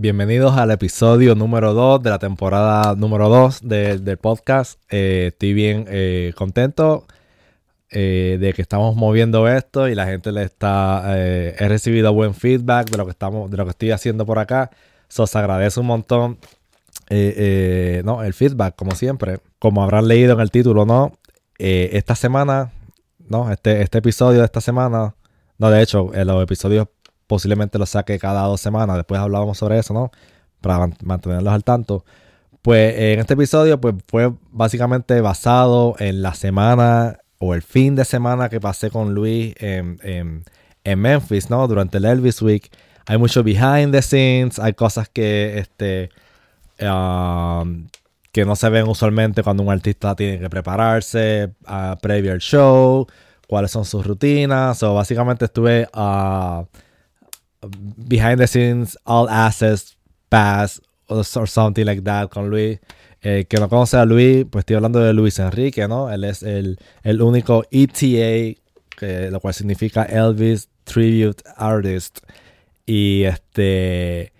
Bienvenidos al episodio número 2 de la temporada número 2 del podcast. Eh, estoy bien eh, contento eh, de que estamos moviendo esto y la gente le está. he recibido buen feedback de lo que estamos, de lo que estoy haciendo por acá. So, se agradece un montón. no, el feedback, como siempre. Como habrán leído en el título, ¿no? esta semana, ¿no? Este, este episodio de esta semana. No, de hecho, en los episodios posiblemente lo saque cada dos semanas. Después hablábamos sobre eso, ¿no? Para mantenerlos al tanto. Pues en este episodio pues, fue básicamente basado en la semana o el fin de semana que pasé con Luis en, Memphis, ¿no? Durante el Elvis Week. Hay mucho behind the scenes, hay cosas que, este, um, que no se ven usualmente cuando un artista tiene que prepararse uh, previo al show, cuáles son sus rutinas. O básicamente estuve... Uh, behind the scenes, all assets pass or, something like that con Luis. Eh, que no conoce a Luis, pues estoy hablando de Luis Enrique, ¿no? Él es el, el único ETA, que, lo cual significa Elvis Tribute Artist. Y este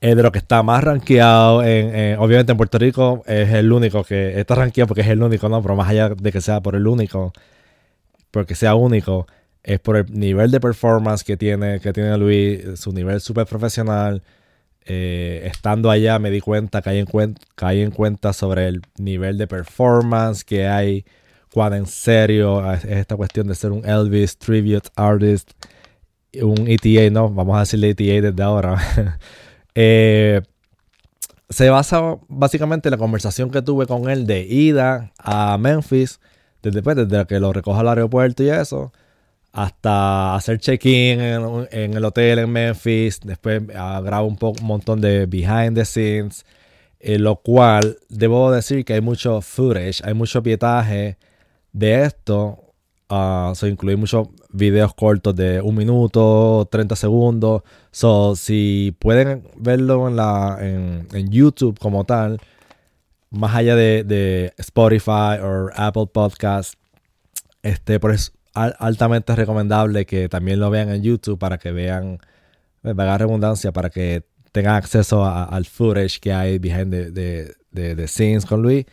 es de lo que está más rankeado. En, obviamente en Puerto Rico es el único que está rankeado porque es el único, ¿no? Pero más allá de que sea por el único, porque sea único, es por el nivel de performance que tiene, que tiene Luis, su nivel súper profesional. Eh, estando allá me di cuenta, caí en, en cuenta sobre el nivel de performance que hay, cuán en serio es esta cuestión de ser un Elvis Tribute Artist, un ETA, no, vamos a decirle ETA desde ahora. Eh, se basa básicamente en la conversación que tuve con él de ida a Memphis, desde, pues, desde que lo recoja al aeropuerto y eso hasta hacer check-in en, el hotel en Memphis. Después uh, grabo un, un montón de behind the scenes. En eh, lo cual debo decir que hay mucho footage, hay mucho pietaje de esto. Uh, so, incluí muchos videos cortos de un minuto, 30 segundos. So, si pueden verlo en, la, en, YouTube como tal, más allá de, de Spotify o Apple Podcasts, este, por eso altamente recomendable que también lo vean en YouTube para que vean, me eh, redundancia, para que tengan acceso al footage que hay behind the, de scenes con Luis.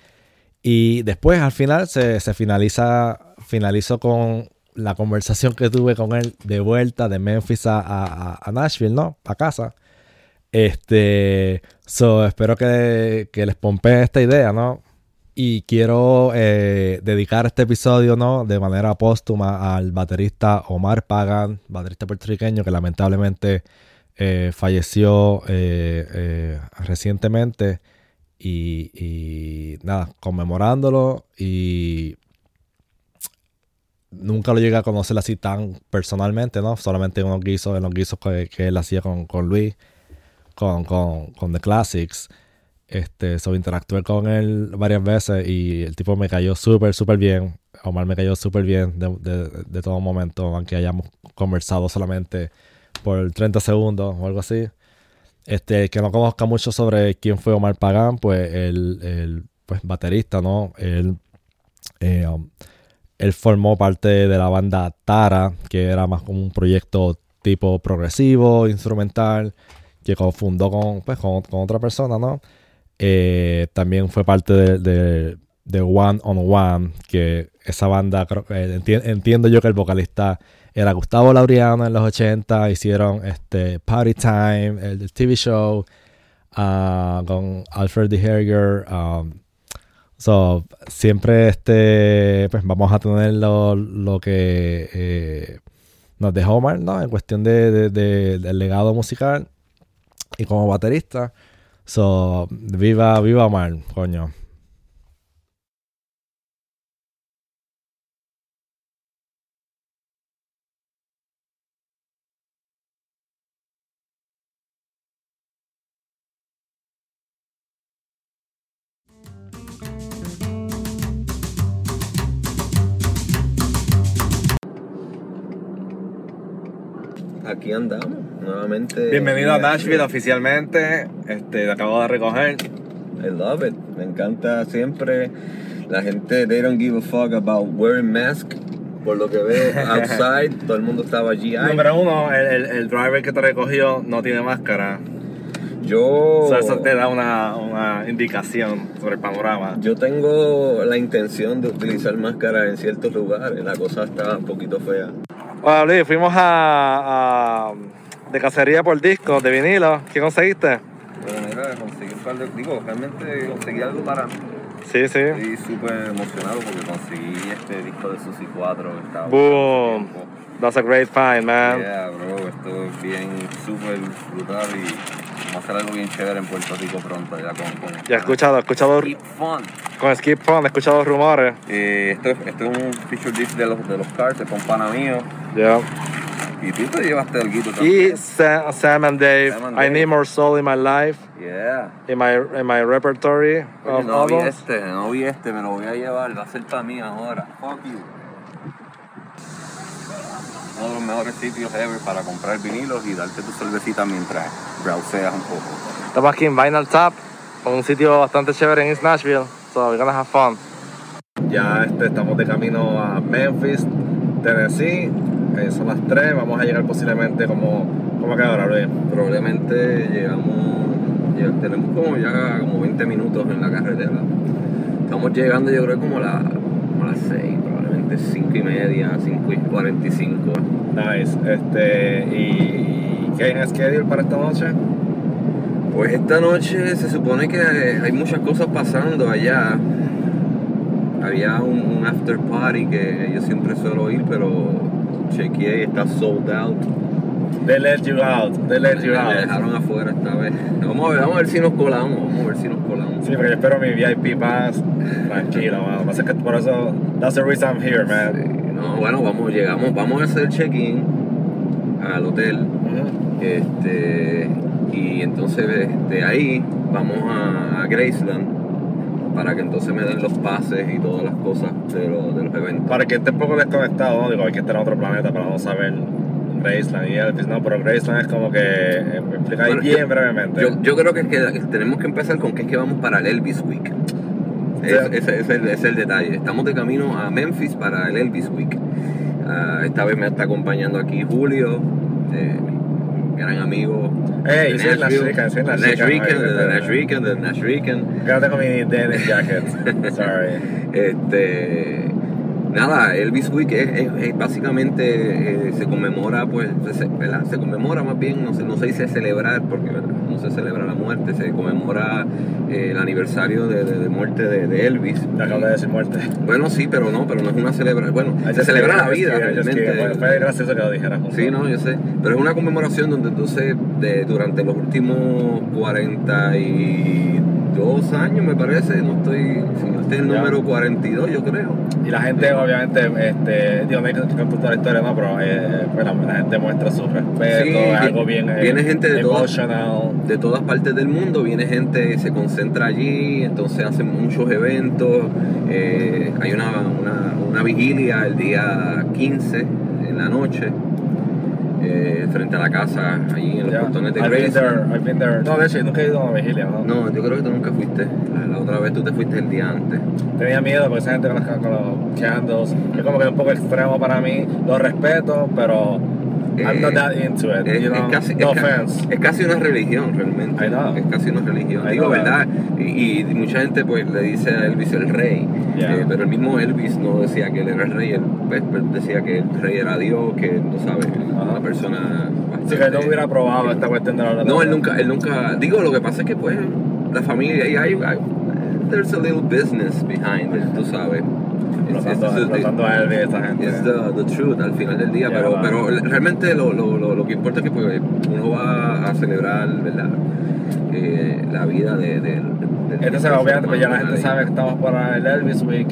Y después al final se, finaliza, finalizó con la conversación que tuve con él de vuelta de Memphis a, Nashville, ¿no? A casa. Este, so, espero que, que les pompe esta idea, ¿no? Y quiero eh, dedicar este episodio, ¿no? De manera póstuma al baterista Omar Pagan, baterista puertorriqueño que lamentablemente eh, falleció eh, recientemente. Y, nada, conmemorándolo y nunca lo llegué a conocer así tan personalmente, ¿no? Solamente en los guisos, en los guisos que, él hacía con, con Luis, con, con, con The Classics. Este, so, interactué con él varias veces y el tipo me cayó súper, súper bien. Omar me cayó súper bien de, de, todo momento, aunque hayamos conversado solamente por 30 segundos o algo así. Este, que no conozca mucho sobre quién fue Omar Pagán, pues el, el pues, baterista, ¿no? Él, eh, um, él formó parte de la banda Tara, que era más como un proyecto tipo progresivo, instrumental, que fundó con, pues, con otra persona, ¿no? Eh, también fue parte de, de, One on One, que esa banda, eh, entiendo yo que el vocalista era Gustavo Laureano en los 80, hicieron este Party Time, el, TV show, ah, con Alfred D. Herger. Um, siempre este, pues vamos a tener lo, que eh, nos dejó Omar, ¿no? En cuestión de, del legado musical y como baterista. So, viva, viva Mar, coño. aquí andamos nuevamente. Bienvenido a Nashville oficialmente. Este, acabo de recoger. I love it. Me encanta siempre. La gente, they don't give a fuck about wearing mask. Por lo que ve outside, todo el mundo estaba allí. Número uno, el, el, driver que te recogió no tiene máscara. Yo, O sea, eso te da una, una indicación sobre el panorama. yo tengo la intención de utilizar máscara en ciertos lugares. La cosa está un poquito fea. Hola Luis, fuimos a, a- de cacería por discos de vinilo. ¿Qué conseguiste? Bueno, mira, conseguí un par de... Digo, realmente conseguí algo para mí. Sí, sí. Estoy súper emocionado porque conseguí este disco de Susi 4 que estaba Boom. That's a great find, man. Yeah, bro, esto es bien súper brutal y vamos a hacer algo bien chévere en Puerto Rico pronto ya con... con Ya he escuchado, he escuchado Keep fun. con Skip Fun, he escuchado rumores. Eh, esto, es- esto es un feature disc de los, de los Cars, es con pana mío. Yeah. Y tú te llevaste el guito Y también. Sa- Sam and Dave, Sam and I Dave. need more soul in my life, Yeah. in my, in my repertory Oye, of no vi albums. este, no vi este, me lo voy a llevar, va a ser para mí ahora. Fuck you. Uno de los mejores sitios ever para comprar vinilos y darte tu cervecita mientras browseas un poco. Estamos aquí en Vinyl Tap, un sitio bastante chévere en East Nashville, so we're gonna have fun. Ya este, estamos de camino a Memphis, Tennessee. Eh, son las 3, vamos a llegar posiblemente como, como a qué hora, Luis. Probablemente llegamos, lleg- tenemos como ya como 20 minutos en la carretera. Estamos llegando yo creo como a, la- como las 6, probablemente 5 y media, 5 y 45. Nice. Este, ¿Y qué hay en schedule para esta noche? Pues esta noche se supone que hay muchas cosas pasando allá. Había un, un after party que yo siempre suelo ir, pero chequeé y está sold out. They let you out, they let you Me out. dejaron afuera esta vez. Vamos a ver, vamos a ver si nos colamos, vamos a ver si nos colamos. Sí, porque yo espero mi VIP pass tranquilo, mano. Pasa que por eso, that's the reason I'm here, man. Sí, no, bueno, vamos, llegamos, vamos a hacer check-in al hotel. Este, y entonces de, de ahí vamos a, a Graceland para que entonces me den los pases y todas las cosas de, lo- de los eventos. Para que esté un poco desconectado, ¿no? Digo, hay que estar en otro planeta para no saber Graceland y Elvis, no, pero Graceland es como que eh, me Bueno, bien yo- brevemente. Yo, yo creo que, es que tenemos que empezar con que es que vamos para el Elvis Week. Es- ese, es el, es el detalle. Estamos de camino a Memphis para el Elvis Week. Ah, esta vez me está acompañando aquí Julio, eh, mi gran amigo. Ey, sí, es. Rican, sí, es Nash Nash ay, de Nash Rican, de Nash. Que no tengo mi denim jacket. Sorry. Este, nada, Elvis Week es, es- es básicamente eh, se conmemora, pues, se, ¿verdad? se conmemora más bien, no se, no se dice celebrar, porque ¿verdad? no se celebra la muerte, se conmemora eh, el aniversario de, de- de muerte de, de Elvis. Te acabo de decir muerte. Bueno, sí, pero no, pero no es una celebración. Bueno, I se celebra la vida kidding. Bueno, realmente. fue gracioso que lo dijeras. Sí, no, yo sé. Pero es una conmemoración donde entonces de, durante los últimos 42 años, me parece, no estoy, si no estoy en el número 42, yo creo. Y la gente, obviamente, este, digo, no hay que contar toda la historia, no, pero eh, pues, la, la gente muestra su respeto, Sí, es algo bien eh, viene gente de todas-. De todas partes del mundo viene gente, se concentra allí, entonces hacen muchos eventos. eh, hay una, una, una vigilia el día 15 en la noche, eh, frente a la casa, allí en los portones de I've been there, Graceland. I've been there. No, de hecho, nunca he ido a vigilia, ¿no? No, yo creo que tú nunca fuiste. La, la otra vez tú te fuiste el día antes. Tenía miedo porque esa gente con, las- con los candles es como que un poco extremo para mí. Lo respeto, pero I'm not that into it. Es, you es know? casi, no es, ca- offense. es casi una religión realmente. I know. Es casi una religión. I Digo, know. ¿verdad? Y, y mucha gente pues le dice a Elvis el rey. Yeah. Eh, pero el mismo Elvis no decía que él era el rey. Él pues, pues, decía que el rey era Dios, que no sabes, Ajá. una persona Así que no hubiera probado esta cuestión de la No, él nunca, él nunca. Digo, lo que pasa es que pues la familia y hay, hay- there's a little business behind it, tú sabes. Es the, truth al final del día, Ya, pero, pero realmente lo, lo, lo, lo que importa es que pues, uno va a celebrar ¿verdad? Eh, la vida de, de, de- Entonces, obviamente, pues ya la gente sabe que estamos para el Elvis Week.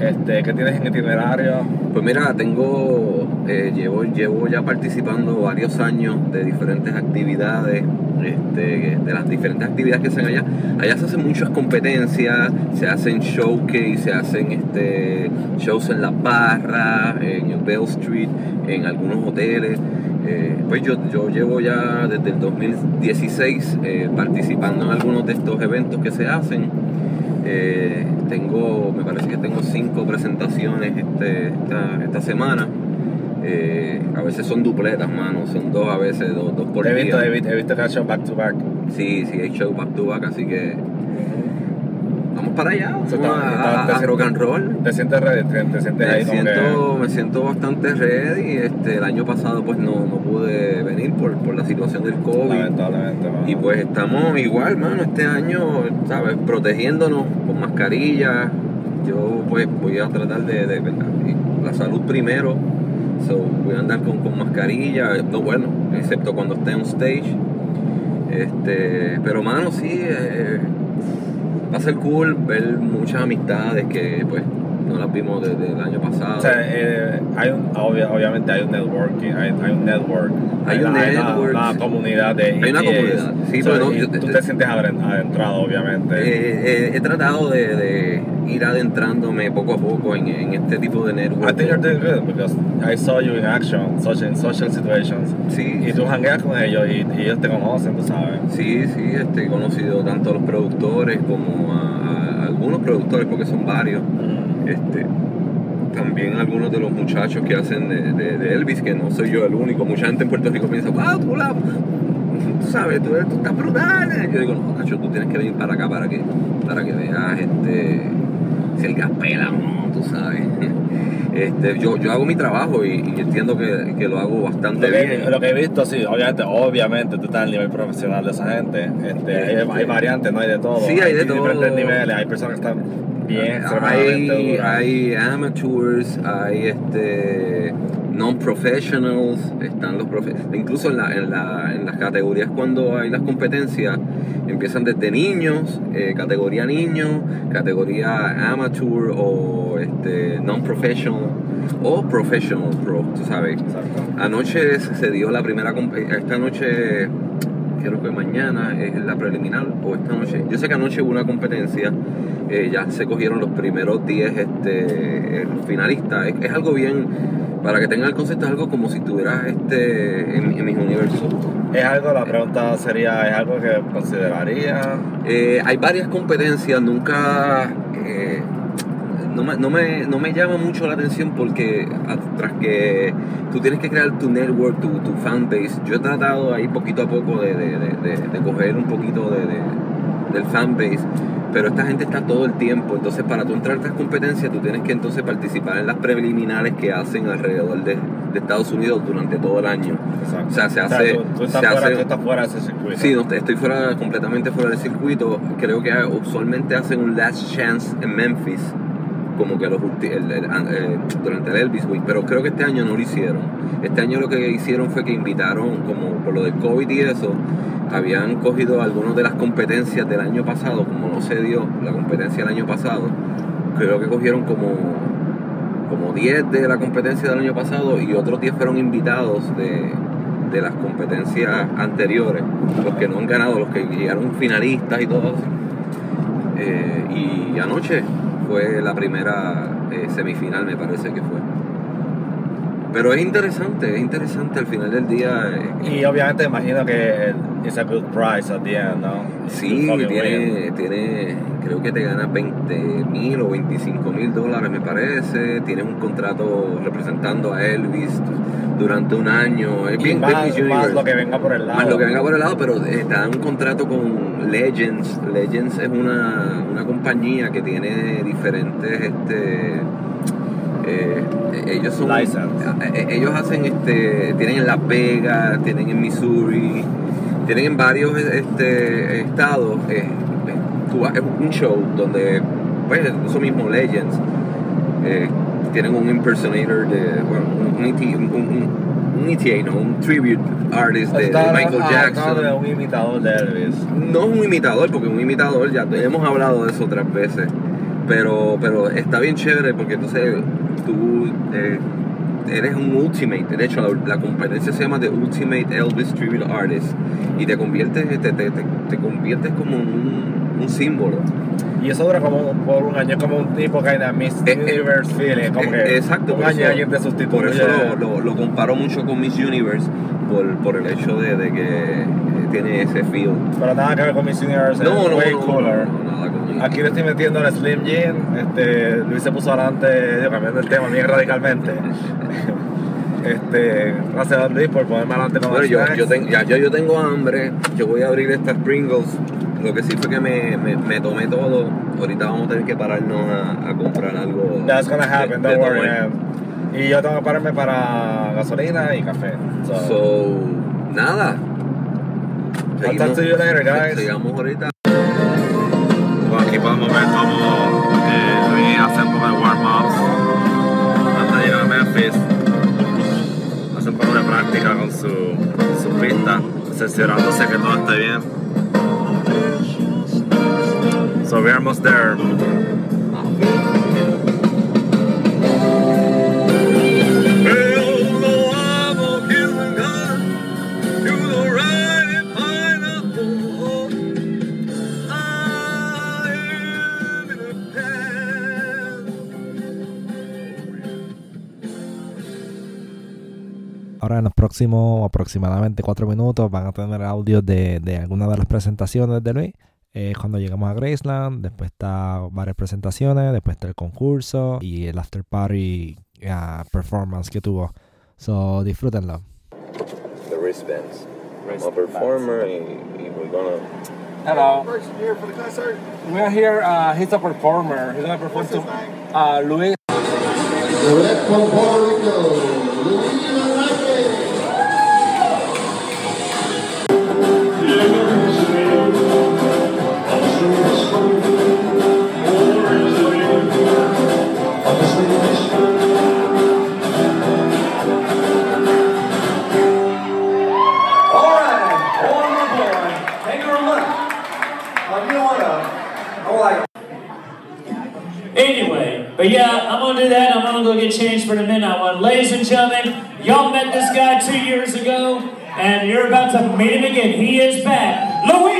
Este, ¿Qué tienes en itinerario? Pues mira, tengo, eh, llevo, llevo ya participando varios años de diferentes actividades, este, de las diferentes actividades que se hacen allá. Allá se hacen muchas competencias, se hacen showcase, se hacen este, shows en la barra, en el Bell Street, en algunos hoteles. Eh, pues yo, yo llevo ya desde el 2016 eh, participando en algunos de estos eventos que se hacen. Eh, tengo, me parece que tengo cinco presentaciones este, esta, esta semana. Eh, a veces son dupletas, mano. Son dos a veces, dos, dos por He visto, día. he visto, he visto que ha hecho back to back. Sí, sí, hay show back to back, así que vamos para allá. Vamos está- a, está- a- te a sientes- rock and roll. ¿Te sientes ready? ¿Te, te sientes Me ahí siento, me siento bastante ready. Este, el año pasado pues no, no pude venir por, por la situación del. COVID. Lamentablemente. Y pues estamos igual, mano, este año, ¿sabes? Protegiéndonos con mascarilla. Yo pues voy a tratar de, de la salud primero. So, voy a andar con, con mascarilla, no bueno, excepto cuando esté en stage. Este, pero mano, sí, eh, va a ser cool ver muchas amistades que pues no las vimos desde el año pasado. O sea, eh, hay un, obvia- obviamente hay un networking, hay, hay un network. Hay un una- network. Una, comunidad de Hay una comunidad, sí, So, pero no- yo- tú te sientes adren- adentrado, obviamente. Eh, eh, he tratado de, de ir adentrándome poco a poco en, en este tipo de network. I think you're doing good because I saw you in action, such in social situations. Sí, Y tú hangueas con ellos y, y ellos te conocen, tú sabes. Sí, sí, este, he conocido tanto a los productores como a, a algunos productores, porque son varios. Este, también algunos de los muchachos que hacen de, de- de Elvis, que no soy yo el único. Mucha gente en Puerto Rico piensa, wow, tú, la, tú sabes, tú, tú estás brutal. Yo digo, no, cacho, tú tienes que venir para acá para que, para que veas este, si el gas pela no, tú sabes. Este, yo, yo hago mi trabajo y, y entiendo que, que lo hago bastante Lo que, bien. lo que he visto, sí, obviamente, obviamente tú estás al nivel profesional de esa gente. Este, hay, hay variantes, no hay de todo. Sí, hay de todo. diferentes niveles, hay personas que están bien, hay, hay amateurs, hay este non-professionals, están los profe incluso en, la, en, la, en las categorías cuando hay las competencias empiezan desde niños, eh, categoría niño, categoría amateur o este, non-professional o professional pro, tú sabes. Exacto. Anoche se dio la primera, esta noche, creo que mañana es la preliminar, o esta noche, yo sé que anoche hubo una competencia, eh, ya se cogieron los primeros 10 este, finalistas, es, es algo bien, para que tengan el concepto, es algo como si estuvieras este, en, en mis universos. Es algo, la pregunta sería, ¿es algo que consideraría? Eh, hay varias competencias, nunca... eh, no me, no, me, no me llama mucho la atención porque a- tras que tú tienes que crear tu network, tu, tu fanbase, yo he tratado ahí poquito a poco de, de, de- de- coger un poquito de- del fanbase, pero esta gente está todo el tiempo, entonces para tú entrar a estas competencias tú tienes que entonces participar en las preliminares que hacen alrededor de, de Estados Unidos durante todo el año. Exacto. O sea, se hace- tú, tú estás se fuera, hace- tú estás fuera de ese circuito. Sí, no, estoy fuera, completamente fuera del circuito. Creo que usualmente hacen un last chance en Memphis, como que los el- eh, durante el Elvis Week, pero creo que este año no lo hicieron. Este año lo que hicieron fue que invitaron, como por lo del COVID y eso, habían cogido algunas de las competencias del año pasado, como no se dio la competencia del año pasado, creo que cogieron como como 10 de la competencia del año pasado y otros 10 fueron invitados de, de las competencias anteriores, los que no han ganado, los que llegaron finalistas y todo eso. Eh, y anoche fue la primera eh, semifinal, me parece que fue. Pero es interesante, es interesante al final del día. eh, Y obviamente imagino que es a good price at the end, ¿no? Sí, tiene, tiene, creo que te ganas 20 mil o 25 mil dólares, me parece. Tienes un contrato representando a Elvis durante un año. Es Y bien más, Elvis más Universe. lo que venga por el lado. Más lo que venga por el lado, pero eh, te dan un contrato con Legends. Legends es una, una compañía que tiene diferentes, este, eh, ellos son, License. eh, ellos hacen, este, tienen en Las Vegas, tienen en Missouri, tienen en varios este, estados. eh, es un show donde, pues, eso mismo Legends. eh, tienen un impersonator de, bueno, un, un, ET un- un- un ETA, ¿no? Un tribute artist de, Michael Jackson. de un imitador de Elvis. No es un imitador, porque un imitador, ya hemos hablado de eso otras veces, pero, pero está bien chévere porque entonces tú eh, eres un ultimate, de hecho la, la competencia se llama The Ultimate Elvis Tribute Artist y te conviertes, te, te, te, te conviertes como un, un símbolo. Y eso dura como por un año, como un tipo que en Miss Eh, eh, Universe feeling, como Eh, que Exacto, un por año eso- alguien te sustituye. Por eso lo, lo- lo comparo mucho con Miss Universe, por, por el hecho de, de que eh, tiene ese feel. Pero nada que ver con Miss Universe, No, no, way no, cooler. no, nada Aquí le estoy metiendo al Slim Jean, este, Luis se puso adelante, yo cambiando el tema bien radicalmente. Este, gracias a Luis por ponerme adelante con Bueno, yo, yo, ten- ya, ya yo tengo hambre, yo voy a abrir estas Pringles. Lo que sí fue que me, me, me tomé todo. Ahorita vamos a tener que pararnos a, a comprar algo. That's gonna happen, de- de don't worry, tomar. man. Y yo tengo que pararme para gasolina y café. So, So, nada. I'll talk to you later, guys. Sigamos ahorita. Cerciorándose que todo esté bien. So we're almost there. Próximos aproximadamente cuatro minutos van a tener audio de, de algunas de las presentaciones de Luis. Eh, cuando llegamos a Graceland, después está varias presentaciones, después está el concurso y el after party ah, performance que tuvo. So disfrútenlo. The wristbands. I'm a performer y, y we're gonna. Hello. person here for the concert? We are here. Uh, he's a performer. He's gonna perform to uh, Luis. Direct from Puerto Rico, Luis but yeah, I'm gonna do that. I'm gonna go get changed for the midnight one. Ladies and gentlemen, y'all met this guy two years ago, and you're about to meet him again. He is back. Luis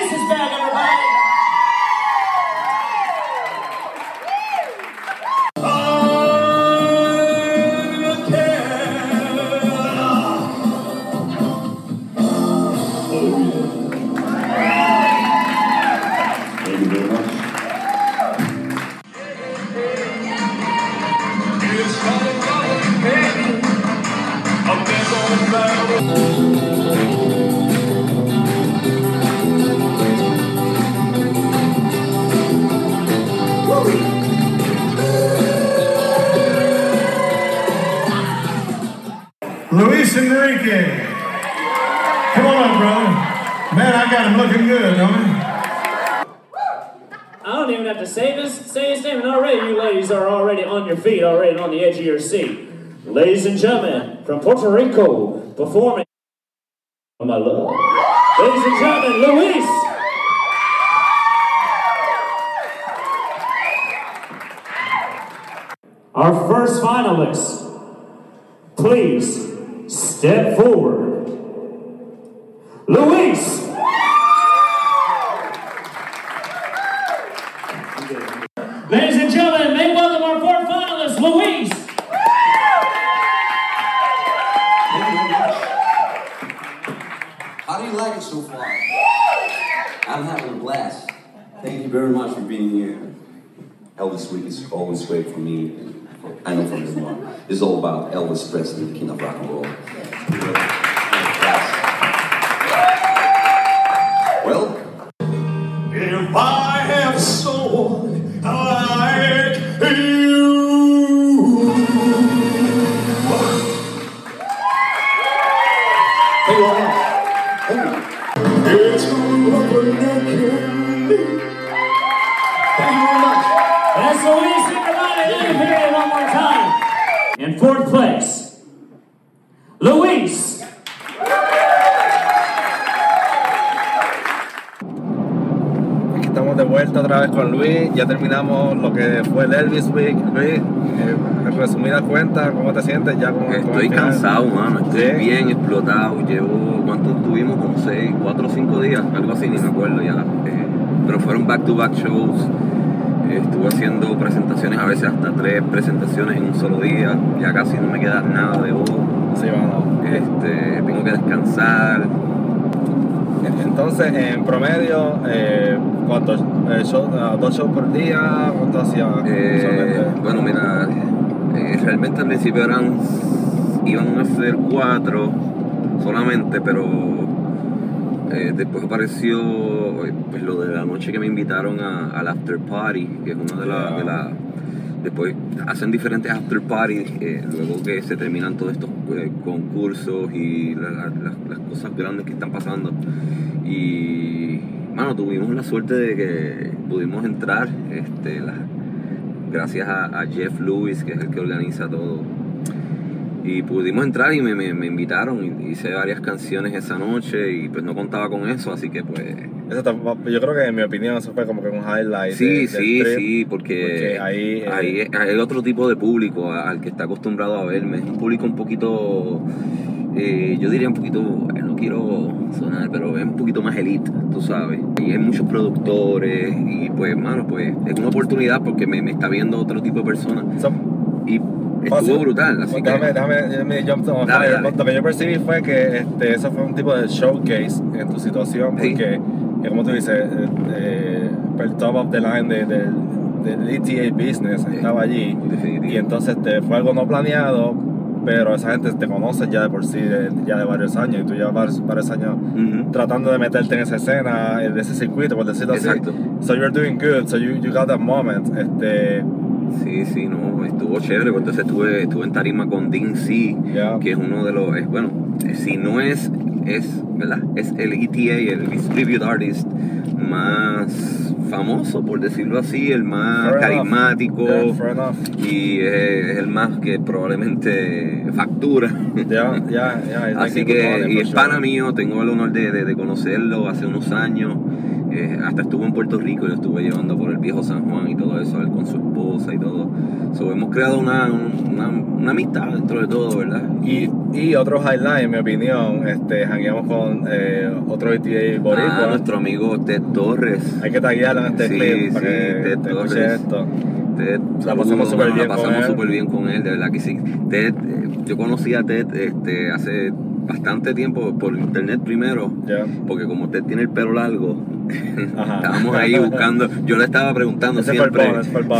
already on the edge of your seat. Ladies and gentlemen, from Puerto Rico, performing my love. Ladies and gentlemen, Luis. Our first finalist, please step forward. Luis. Ladies and gentlemen, may welcome our fourth finalist, Luis. How do you like it so far? I'm having a blast. Thank you very much for being here. Elvis Week is always great for me. and I know from the one. About Elvis Presley, king of rock and roll. Well, If I have someone Ya terminamos lo que fue el Elvis Week. Luis, eh, en resumidas cuentas, ¿cómo te sientes ya con Estoy cansado, mano. Estoy Sí. bien explotado. Llevo, ¿cuánto tuvimos? Como seis, cuatro o cinco días, algo así, ni me acuerdo ya. Eh, pero fueron back-to-back shows. Eh, estuve haciendo presentaciones, a veces hasta tres presentaciones en un solo día. Ya casi no me queda nada de voz. Sí, bueno. Este, tengo que descansar. Entonces, en promedio, eh, ¿cuántos eh, shows, ah, dos shows por día? ¿Cuánto hacía Eh, bueno, mira, realmente al principio eran iban a ser cuatro solamente, pero después apareció pues, lo de la noche que me invitaron a- al after party, que es una de las... de la- después hacen diferentes after parties eh, luego que se terminan todos estos eh, concursos y la- la- las- cosas grandes que están pasando. Y, mano, tuvimos la suerte de que pudimos entrar, este, gracias a Jeff Lewis, que es el que organiza todo. Y pudimos entrar y me, me- me invitaron, hice varias canciones esa noche y pues no contaba con eso, así que pues... Eso yo creo que en mi opinión eso fue como que un highlight. Sí, de- del sí, trip. sí, porque, porque ahí, eh, ahí hay otro tipo de público al que está acostumbrado a verme. Es un público un poquito, eh, yo diría un poquito, no quiero sonar, pero es un poquito más elite, tú sabes. Y hay muchos productores y pues, hermano, pues es una oportunidad porque me, me está viendo otro tipo de personas Son- y estuvo brutal. Así Pues que, jump Dale, dale. Lo que yo percibí fue que este, eso fue un tipo de showcase en tu situación, porque, eh, como tú dices, eh, eh, el top of the line de- del del ETA business estaba allí. Definitivo. Y entonces te fue algo no planeado, pero esa gente te conoce ya de por sí, de- ya de varios años, y tú llevas varios, varios años tratando de meterte en esa escena, en ese circuito, por decirlo Exacto. así. So you're doing good, so you, you got that moment. Este, Sí, sí, no, estuvo chévere. Entonces estuve, estuve en tarima con Dean C, que es uno de los, es, bueno, si no es, es, ¿verdad? Es el ETA, el Distribute Artist más famoso, por decirlo así, el más Fair carismático yeah, y es, el más que probablemente factura. Ya, ya, ya. he's Así que, y es pana mío, tengo el honor de, de- de conocerlo hace unos años. Eh, hasta estuvo en Puerto Rico y lo estuve llevando por el viejo San Juan y todo eso, él con su esposa y todo. So, hemos creado una, una, una amistad dentro de todo, ¿verdad? Y, y otro highlight, en mi opinión, este, jangueamos con eh, otro ETA boricua. Ah, nuestro amigo Ted Torres. Hay que taguearlo en este Sí, clip para sí, que Ted te Torres. esto. Ted, La pasamos súper bien bien con él, de verdad que sí. Ted, eh, yo conocí a Ted este, hace bastante tiempo por internet primero. Ya. Porque como Ted tiene el pelo largo, estábamos ahí buscando. Yo le estaba preguntando Ese siempre.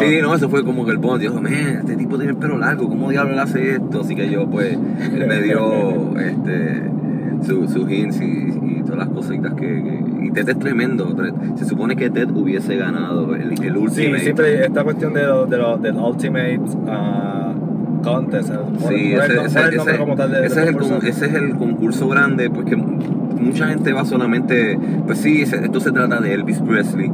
sí, no, eso fue como que el bond. Yo dije, man, este tipo tiene el pelo largo, ¿cómo diablos hace esto? Así que yo, pues, él me dio este, su, sus hints y, y todas las cositas que, que- Y Ted es tremendo. Se supone que Ted hubiese ganado el, el Sí, último. siempre esta cuestión de lo, de lo, del Ultimate ah, Contest. Sí, ese, es el, concurso. grande, pues que mucha gente va solamente, pues sí, esto se trata de Elvis Presley,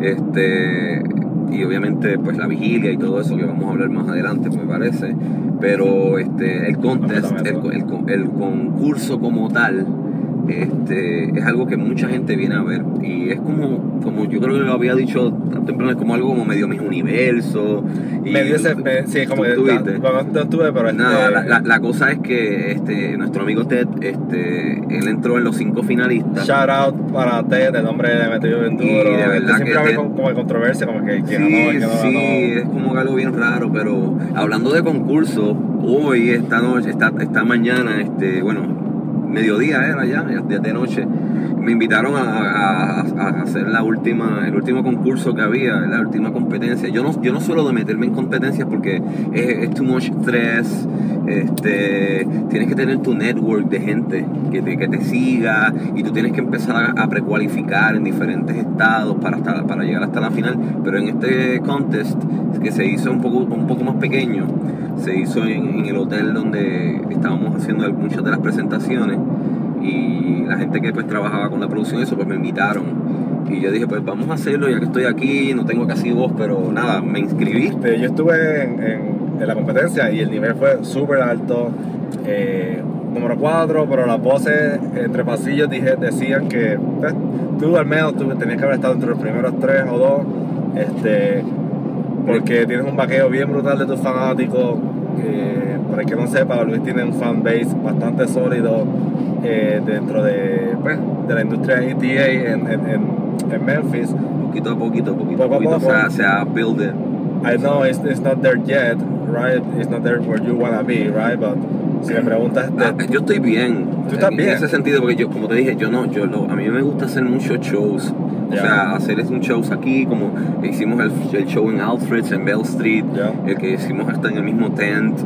este, y obviamente pues la vigilia y todo eso que vamos a hablar más adelante, me parece, pero este, el contest, el concurso como tal, este, es algo que mucha gente viene a ver y es como, como yo creo que lo había dicho temprano, es como algo como medio mis universo. Y Me dio ese, sí, como ¿tú- que tú bueno, no estuve, pero este, Nada, la, la- la cosa es que este, nuestro amigo Ted, este, él entró en los cinco finalistas. shout out para Ted, el hombre le metió bien duro. Y de verdad Este, siempre que había Ted- como, como controversia, como que, que sí, ganó, que no sí, es como algo bien raro, pero hablando de concurso, hoy, esta noche, esta, esta mañana, este, bueno, mediodía era ya, de noche, me invitaron a, hacer la última, el último concurso que había, la última competencia. Yo no, yo no suelo de meterme en competencias porque es, es too much stress, este, tienes que tener tu network de gente que te, que te siga y tú tienes que empezar a, precualificar en diferentes estados para, hasta, para llegar hasta la final. Pero en este contest, que se hizo un poco, un poco más pequeño, se hizo en el hotel donde estábamos haciendo muchas de las presentaciones y la gente que pues trabajaba con la producción eso pues me invitaron y yo dije pues vamos a hacerlo ya que estoy aquí no tengo casi voz pero nada me inscribí yo estuve en, la competencia y el nivel fue súper alto. eh, número 4, pero las voces entre pasillos decían que pues, tú al menos tenías que haber estado entre los primeros tres o dos. Este, porque tienes un vaqueo bien brutal de tus fanáticos. Eh, para el que no sepa, Luis tiene un fan base bastante sólido eh, dentro de, pues, de la industria ETA en, en, en- en Memphis. poquito a poquito poquito a Poco a poquito se ha, se ha builded I know it's, it's not there yet, right? It's not there where you wanna be, right? But si me preguntas, Ah, yo estoy bien Tú estás en bien. ese sentido porque yo como te dije yo no yo lo- a mí me gusta hacer muchos shows O sea, hacer es un shows aquí, como hicimos el, el show en Alfred's, en Bell Street, el que hicimos hasta en el mismo tent,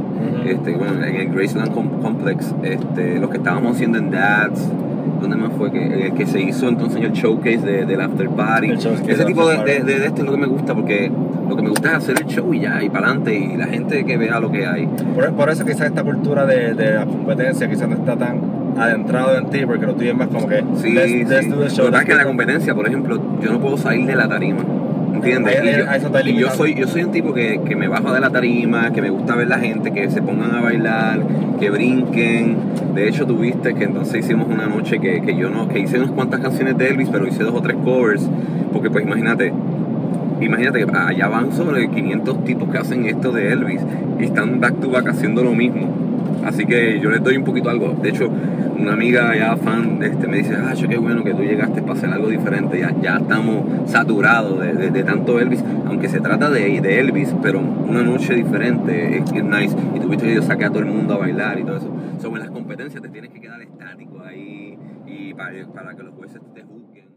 este, bueno, en el Graceland Com- Complex, este, los que estábamos haciendo en Dads, ¿dónde más fue? Que, el que se hizo entonces en el showcase de- del After Party. Ese tipo de, de, de- de esto es lo que me gusta, porque lo que me gusta es hacer el show y ya, y para adelante, y la gente que vea lo que hay. Por, por eso quizás esta cultura de, de la competencia quizás no está tan adentrado en ti, porque lo tuyo es más como que Sí, let's, let's sí. do the Lo show. que es que en la let's- competencia, por ejemplo, yo no puedo salir de la tarima. ¿Entiendes? Y yo, y soy, yo soy un tipo que, que me bajo de la tarima, que me gusta ver la gente, que se pongan a bailar, que brinquen. De hecho, tuviste que entonces hicimos una noche que, que yo no, que hice unas cuantas canciones de Elvis, pero hice dos o tres covers. Porque pues imagínate, imagínate que allá van sobre 500 tipos que hacen esto de Elvis y están back to back haciendo lo mismo. Así que yo les doy un poquito algo. De hecho, una amiga ya fan este, me dice, ah, qué bueno que tú llegaste para hacer algo diferente. Ya, ya estamos saturados de, de- tanto Elvis, aunque se trata de, de Elvis, pero una noche diferente es, es nice. Y tuviste que yo saqué a todo el mundo a bailar y todo eso. Sobre las competencias te tienes que quedar estático ahí y para, para que los jueces te juzguen.